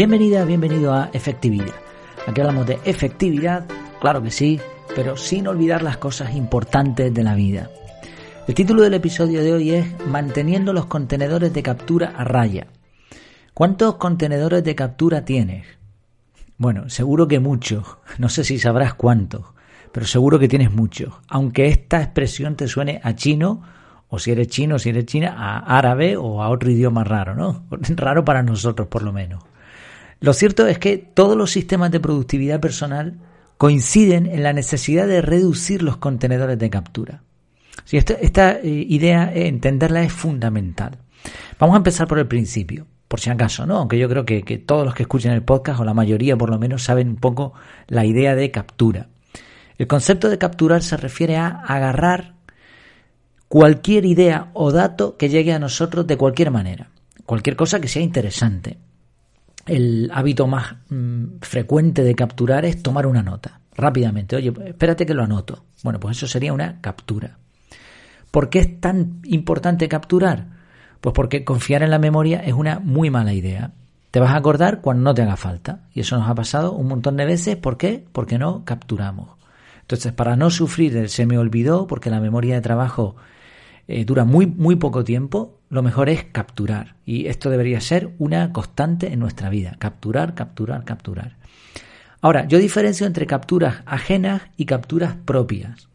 Bienvenida, bienvenido a Efectividad. Aquí hablamos de efectividad, claro que sí, pero sin olvidar las cosas importantes de la vida. El título del episodio de hoy es Manteniendo los contenedores de captura a raya. ¿Cuántos contenedores de captura tienes? Bueno, seguro que muchos. No sé si sabrás cuántos, pero seguro que tienes muchos. Aunque esta expresión te suene a chino, o si eres chino, si eres china, a árabe o a otro idioma raro, ¿no? Raro para nosotros, por lo menos. Lo cierto es que todos los sistemas de productividad personal coinciden en la necesidad de reducir los contenedores de captura. Si esta, eh, idea, eh, entenderla es fundamental. Vamos a empezar por el principio, por si acaso, ¿no? Aunque yo creo que, que todos los que escuchen el podcast, o la mayoría por lo menos, saben un poco la idea de captura. El concepto de capturar se refiere a agarrar cualquier idea o dato que llegue a nosotros de cualquier manera, cualquier cosa que sea interesante. El hábito más mm, frecuente de capturar es tomar una nota rápidamente. Oye, espérate que lo anoto. Bueno, pues eso sería una captura. ¿Por qué es tan importante capturar? Pues porque confiar en la memoria es una muy mala idea. Te vas a acordar cuando no te haga falta. Y eso nos ha pasado un montón de veces. ¿Por qué? Porque no capturamos. Entonces, para no sufrir el se me olvidó, porque la memoria de trabajo eh, dura muy, muy poco tiempo, lo mejor es capturar. Y esto debería ser una constante en nuestra vida. Capturar, capturar, capturar. Ahora, yo diferencio entre capturas ajenas y capturas propias.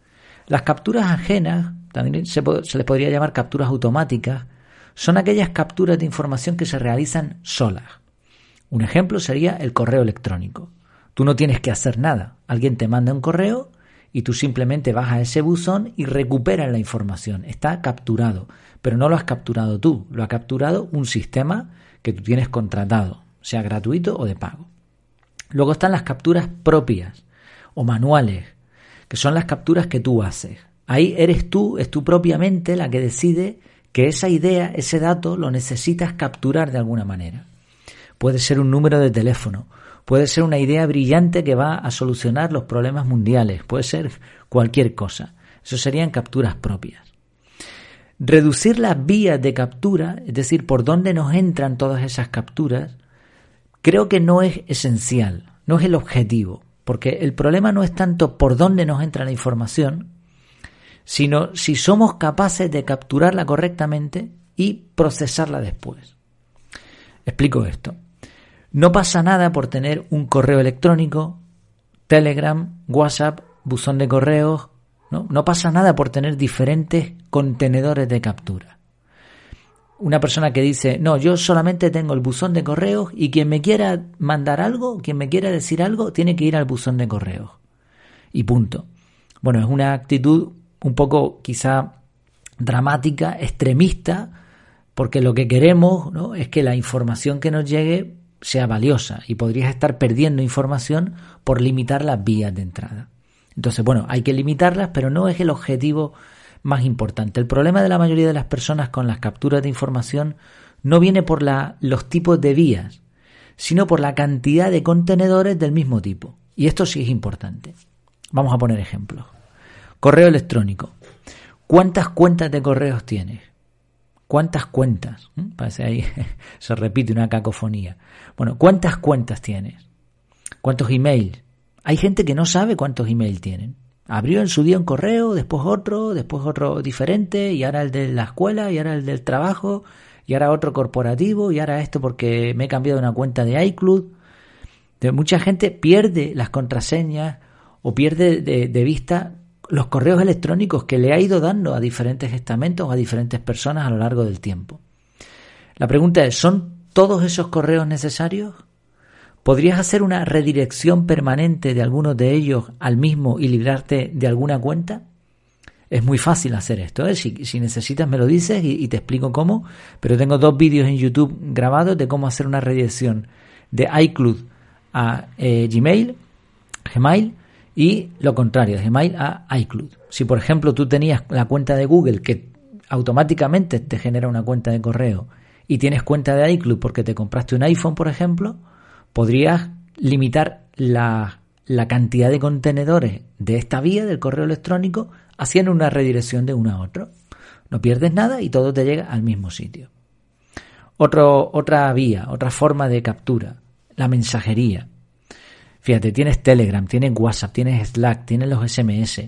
Las capturas ajenas, también se, se les podría llamar capturas automáticas, son aquellas capturas de información que se realizan solas. Un ejemplo sería el correo electrónico. Tú no tienes que hacer nada. Alguien te manda un correo y tú simplemente vas a ese buzón y recuperas la información. Está capturado, pero no lo has capturado tú, lo ha capturado un sistema que tú tienes contratado, sea gratuito o de pago. Luego están las capturas propias o manuales, que son las capturas que tú haces. Ahí eres tú, es tú propiamente la que decide que esa idea, ese dato, lo necesitas capturar de alguna manera. Puede ser un número de teléfono, puede ser una idea brillante que va a solucionar los problemas mundiales, puede ser cualquier cosa. Eso serían capturas propias. Reducir las vías de captura, es decir, por dónde nos entran todas esas capturas, creo que no es esencial, no es el objetivo, porque el problema no es tanto por dónde nos entra la información, sino si somos capaces de capturarla correctamente y procesarla después. Explico esto. No pasa nada por tener un correo electrónico, Telegram, WhatsApp, buzón de correos. ¿no? no pasa nada por tener diferentes contenedores de captura. Una persona que dice, no, yo solamente tengo el buzón de correos y quien me quiera mandar algo, quien me quiera decir algo, tiene que ir al buzón de correos. Y punto. Bueno, es una actitud un poco quizá dramática, extremista, porque lo que queremos ¿no? es que la información que nos llegue sea valiosa y podrías estar perdiendo información por limitar las vías de entrada. Entonces, bueno, hay que limitarlas, pero no es el objetivo más importante. El problema de la mayoría de las personas con las capturas de información no viene por la, los tipos de vías, sino por la cantidad de contenedores del mismo tipo. Y esto sí es importante. Vamos a poner ejemplos. Correo electrónico. ¿Cuántas cuentas de correos tienes? ¿Cuántas cuentas? ¿Mm? Parece ahí, se repite una cacofonía. Bueno, ¿cuántas cuentas tienes? ¿Cuántos emails? Hay gente que no sabe cuántos emails tienen. Abrió en su día un correo, después otro, después otro diferente, y ahora el de la escuela, y ahora el del trabajo, y ahora otro corporativo, y ahora esto porque me he cambiado una cuenta de iCloud. mucha gente pierde las contraseñas o pierde de vista los correos electrónicos que le ha ido dando a diferentes estamentos o a diferentes personas a lo largo del tiempo. La pregunta es, ¿son todos esos correos necesarios? ¿Podrías hacer una redirección permanente de algunos de ellos al mismo y librarte de alguna cuenta? Es muy fácil hacer esto. ¿eh? Si, necesitas me lo dices y, te explico cómo. Pero tengo dos vídeos en YouTube grabados de cómo hacer una redirección de iCloud a eh, Gmail, Gmail y lo contrario, de Gmail a iCloud. Si por ejemplo tú tenías la cuenta de Google que automáticamente te genera una cuenta de correo y tienes cuenta de iCloud porque te compraste un iPhone, por ejemplo, podrías limitar la, la cantidad de contenedores de esta vía del correo electrónico haciendo una redirección de uno a otro. No pierdes nada y todo te llega al mismo sitio. Otra vía, otra forma de captura, la mensajería. Fíjate, tienes Telegram, tienes WhatsApp, tienes Slack, tienes los SMS.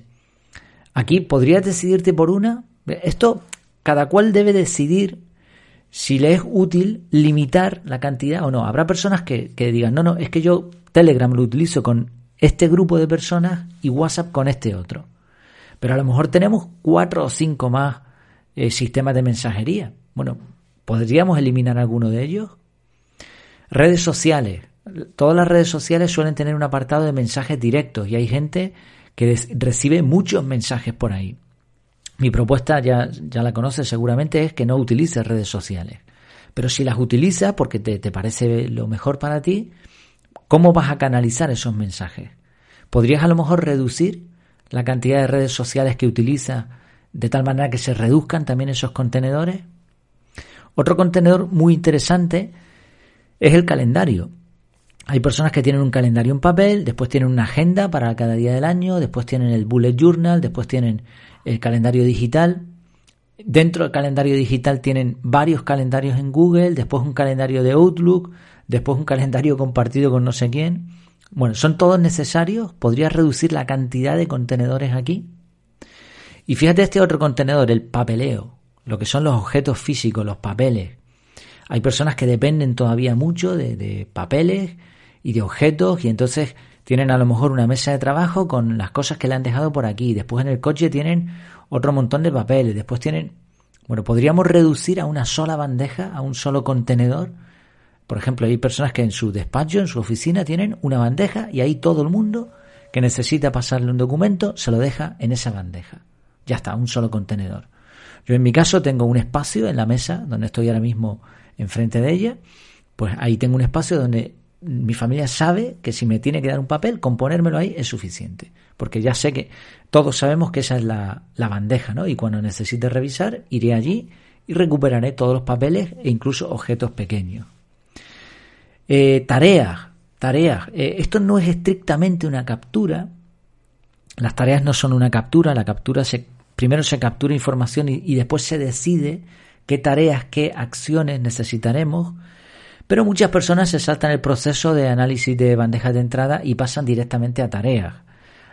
Aquí podrías decidirte por una. Esto cada cual debe decidir si le es útil limitar la cantidad o no. Habrá personas que, digan, no, no, es que yo Telegram lo utilizo con este grupo de personas y WhatsApp con este otro. Pero a lo mejor tenemos cuatro o cinco más eh, sistemas de mensajería. Bueno, ¿podríamos eliminar alguno de ellos? Redes sociales. Todas las redes sociales suelen tener un apartado de mensajes directos y hay gente que recibe muchos mensajes por ahí. Mi propuesta, ya, ya la conoces seguramente, es que no utilices redes sociales. Pero si las utilizas porque te, te parece lo mejor para ti, ¿cómo vas a canalizar esos mensajes? ¿Podrías a lo mejor reducir la cantidad de redes sociales que utilizas de tal manera que se reduzcan también esos contenedores? Otro contenedor muy interesante es el calendario. Hay personas que tienen un calendario en papel, después tienen una agenda para cada día del año, después tienen el bullet journal, después tienen el calendario digital. Dentro del calendario digital tienen varios calendarios en Google, después un calendario de Outlook, después un calendario compartido con no sé quién. Bueno, ¿son todos necesarios? ¿Podrías reducir la cantidad de contenedores aquí? Y fíjate este otro contenedor, el papeleo, lo que son los objetos físicos, los papeles. Hay personas que dependen todavía mucho de, de papeles y de objetos y entonces tienen a lo mejor una mesa de trabajo con las cosas que le han dejado por aquí. Después en el coche tienen otro montón de papeles. Después tienen... Bueno, podríamos reducir a una sola bandeja, a un solo contenedor. Por ejemplo, hay personas que en su despacho, en su oficina, tienen una bandeja y ahí todo el mundo que necesita pasarle un documento se lo deja en esa bandeja. Ya está, un solo contenedor. Yo en mi caso tengo un espacio en la mesa donde estoy ahora mismo enfrente de ella. Pues ahí tengo un espacio donde mi familia sabe que si me tiene que dar un papel, con ponérmelo ahí es suficiente. Porque ya sé que todos sabemos que esa es la, bandeja, ¿no? Y cuando necesite revisar, iré allí y recuperaré todos los papeles e incluso objetos pequeños. Eh, tareas, tareas. Eh, esto no es estrictamente una captura. Las tareas no son una captura. La captura se, primero se captura información y después se decide qué tareas, qué acciones necesitaremos pero muchas personas se saltan el proceso de análisis de bandejas de entrada y pasan directamente a tareas.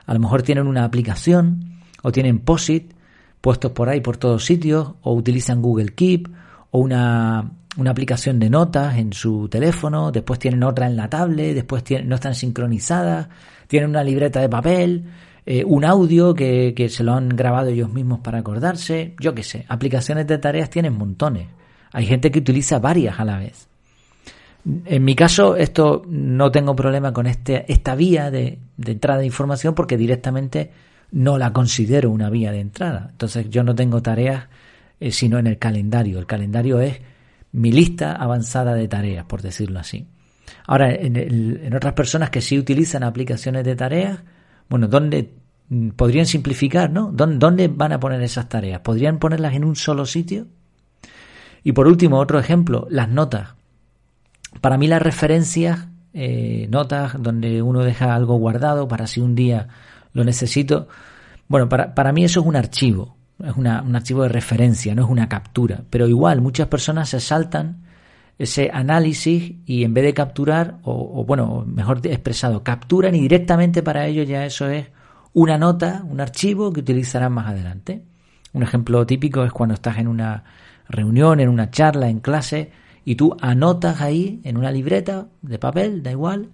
A lo mejor tienen una aplicación o tienen POSIT puestos por ahí por todos sitios o utilizan Google Keep o una, una aplicación de notas en su teléfono, después tienen otra en la tablet, después tienen, no están sincronizadas, tienen una libreta de papel, eh, un audio que, que se lo han grabado ellos mismos para acordarse, yo qué sé, aplicaciones de tareas tienen montones. Hay gente que utiliza varias a la vez. En mi caso, esto no tengo problema con este, esta vía de, entrada de información porque directamente no la considero una vía de entrada. Entonces yo no tengo tareas eh, sino en el calendario. El calendario es mi lista avanzada de tareas, por decirlo así. Ahora, en, otras personas que sí utilizan aplicaciones de tareas, bueno, ¿dónde mm, podrían simplificar, no? ¿Dónde van a poner esas tareas? ¿Podrían ponerlas en un solo sitio? Y por último, otro ejemplo, las notas. Para mí las referencias, eh, notas donde uno deja algo guardado para si un día lo necesito, bueno, para, para mí eso es un archivo, es un archivo de referencia, no es una captura, pero igual muchas personas se saltan ese análisis y en vez de capturar, o, o, bueno, mejor expresado, capturan y directamente para ellos ya eso es una nota, un archivo que utilizarán más adelante. Un ejemplo típico es cuando estás en una reunión, en una charla, en clase, y tú anotas ahí en una libreta de papel, da igual,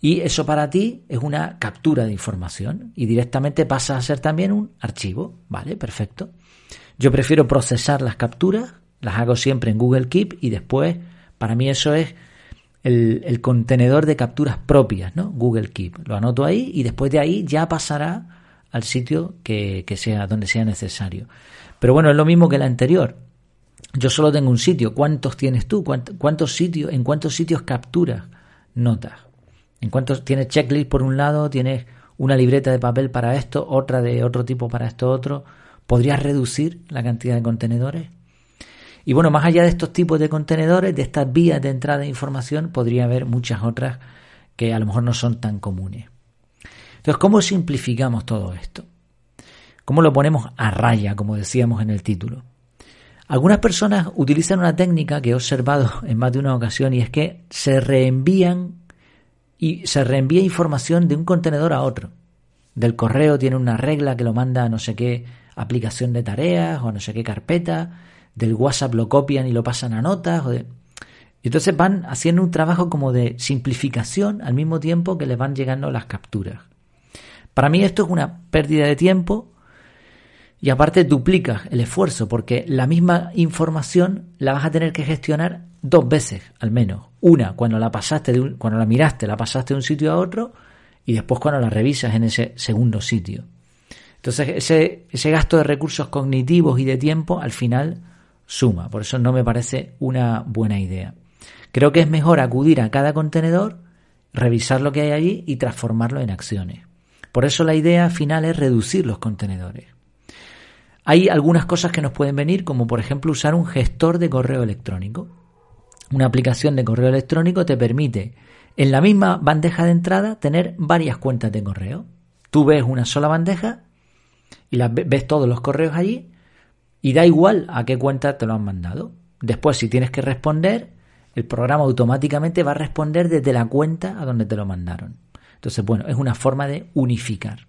y eso para ti es una captura de información y directamente pasa a ser también un archivo, ¿vale? Perfecto. Yo prefiero procesar las capturas, las hago siempre en Google Keep y después, para mí eso es el, contenedor de capturas propias, ¿no? Google Keep. Lo anoto ahí y después de ahí ya pasará al sitio que, que sea, donde sea necesario. Pero bueno, es lo mismo que la anterior yo solo tengo un sitio. ¿Cuántos tienes tú? ¿Cuántos sitios, ¿En cuántos sitios capturas notas? ¿En cuántos tienes checklist por un lado? ¿Tienes una libreta de papel para esto? ¿Otra de otro tipo para esto otro? ¿Podrías reducir la cantidad de contenedores? Y bueno, más allá de estos tipos de contenedores, de estas vías de entrada de información, podría haber muchas otras que a lo mejor no son tan comunes. Entonces, ¿cómo simplificamos todo esto? ¿Cómo lo ponemos a raya, como decíamos en el título? Algunas personas utilizan una técnica que he observado en más de una ocasión y es que se reenvían y se reenvía información de un contenedor a otro. Del correo tiene una regla que lo manda a no sé qué aplicación de tareas o no sé qué carpeta. Del WhatsApp lo copian y lo pasan a notas. Y entonces van haciendo un trabajo como de simplificación al mismo tiempo que les van llegando las capturas. Para mí esto es una pérdida de tiempo y aparte duplicas el esfuerzo porque la misma información la vas a tener que gestionar dos veces al menos. Una cuando la pasaste de cuando la miraste, la pasaste de un sitio a otro y después cuando la revisas en ese segundo sitio. Entonces ese, ese gasto de recursos cognitivos y de tiempo al final suma. Por eso no me parece una buena idea. Creo que es mejor acudir a cada contenedor, revisar lo que hay allí y transformarlo en acciones. Por eso la idea final es reducir los contenedores. Hay algunas cosas que nos pueden venir, como por ejemplo usar un gestor de correo electrónico. Una aplicación de correo electrónico te permite en la misma bandeja de entrada tener varias cuentas de correo. Tú ves una sola bandeja y ves todos los correos allí y da igual a qué cuenta te lo han mandado. Después, si tienes que responder, el programa automáticamente va a responder desde la cuenta a donde te lo mandaron. Entonces, bueno, es una forma de unificar.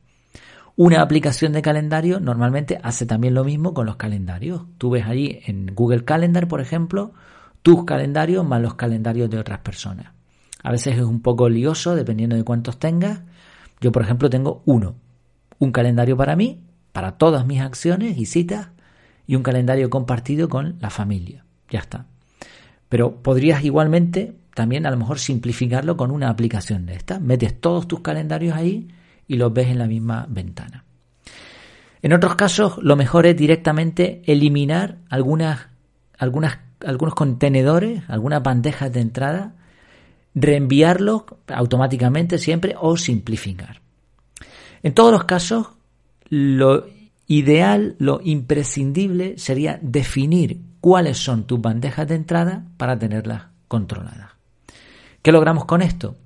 Una aplicación de calendario normalmente hace también lo mismo con los calendarios. Tú ves allí en Google Calendar, por ejemplo, tus calendarios más los calendarios de otras personas. A veces es un poco lioso dependiendo de cuántos tengas. Yo, por ejemplo, tengo uno. Un calendario para mí, para todas mis acciones y citas, y un calendario compartido con la familia. Ya está. Pero podrías igualmente también a lo mejor simplificarlo con una aplicación de esta. Metes todos tus calendarios ahí y los ves en la misma ventana. En otros casos, lo mejor es directamente eliminar algunas, algunas, algunos contenedores, algunas bandejas de entrada reenviarlo automáticamente siempre o simplificar. En todos los casos, lo ideal, lo imprescindible sería definir cuáles son tus bandejas de entrada para tenerlas controladas. ¿Qué logramos con esto?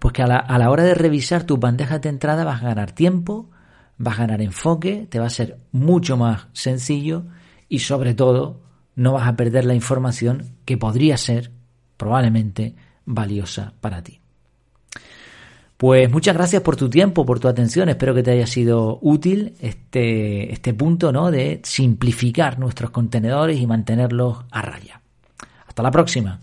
Pues que a la, a la hora de revisar tus bandejas de entrada vas a ganar tiempo, vas a ganar enfoque, te va a ser mucho más sencillo y sobre todo no vas a perder la información que podría ser probablemente valiosa para ti. Pues muchas gracias por tu tiempo, por tu atención. Espero que te haya sido útil este, este punto ¿no? de simplificar nuestros contenedores y mantenerlos a raya. Hasta la próxima.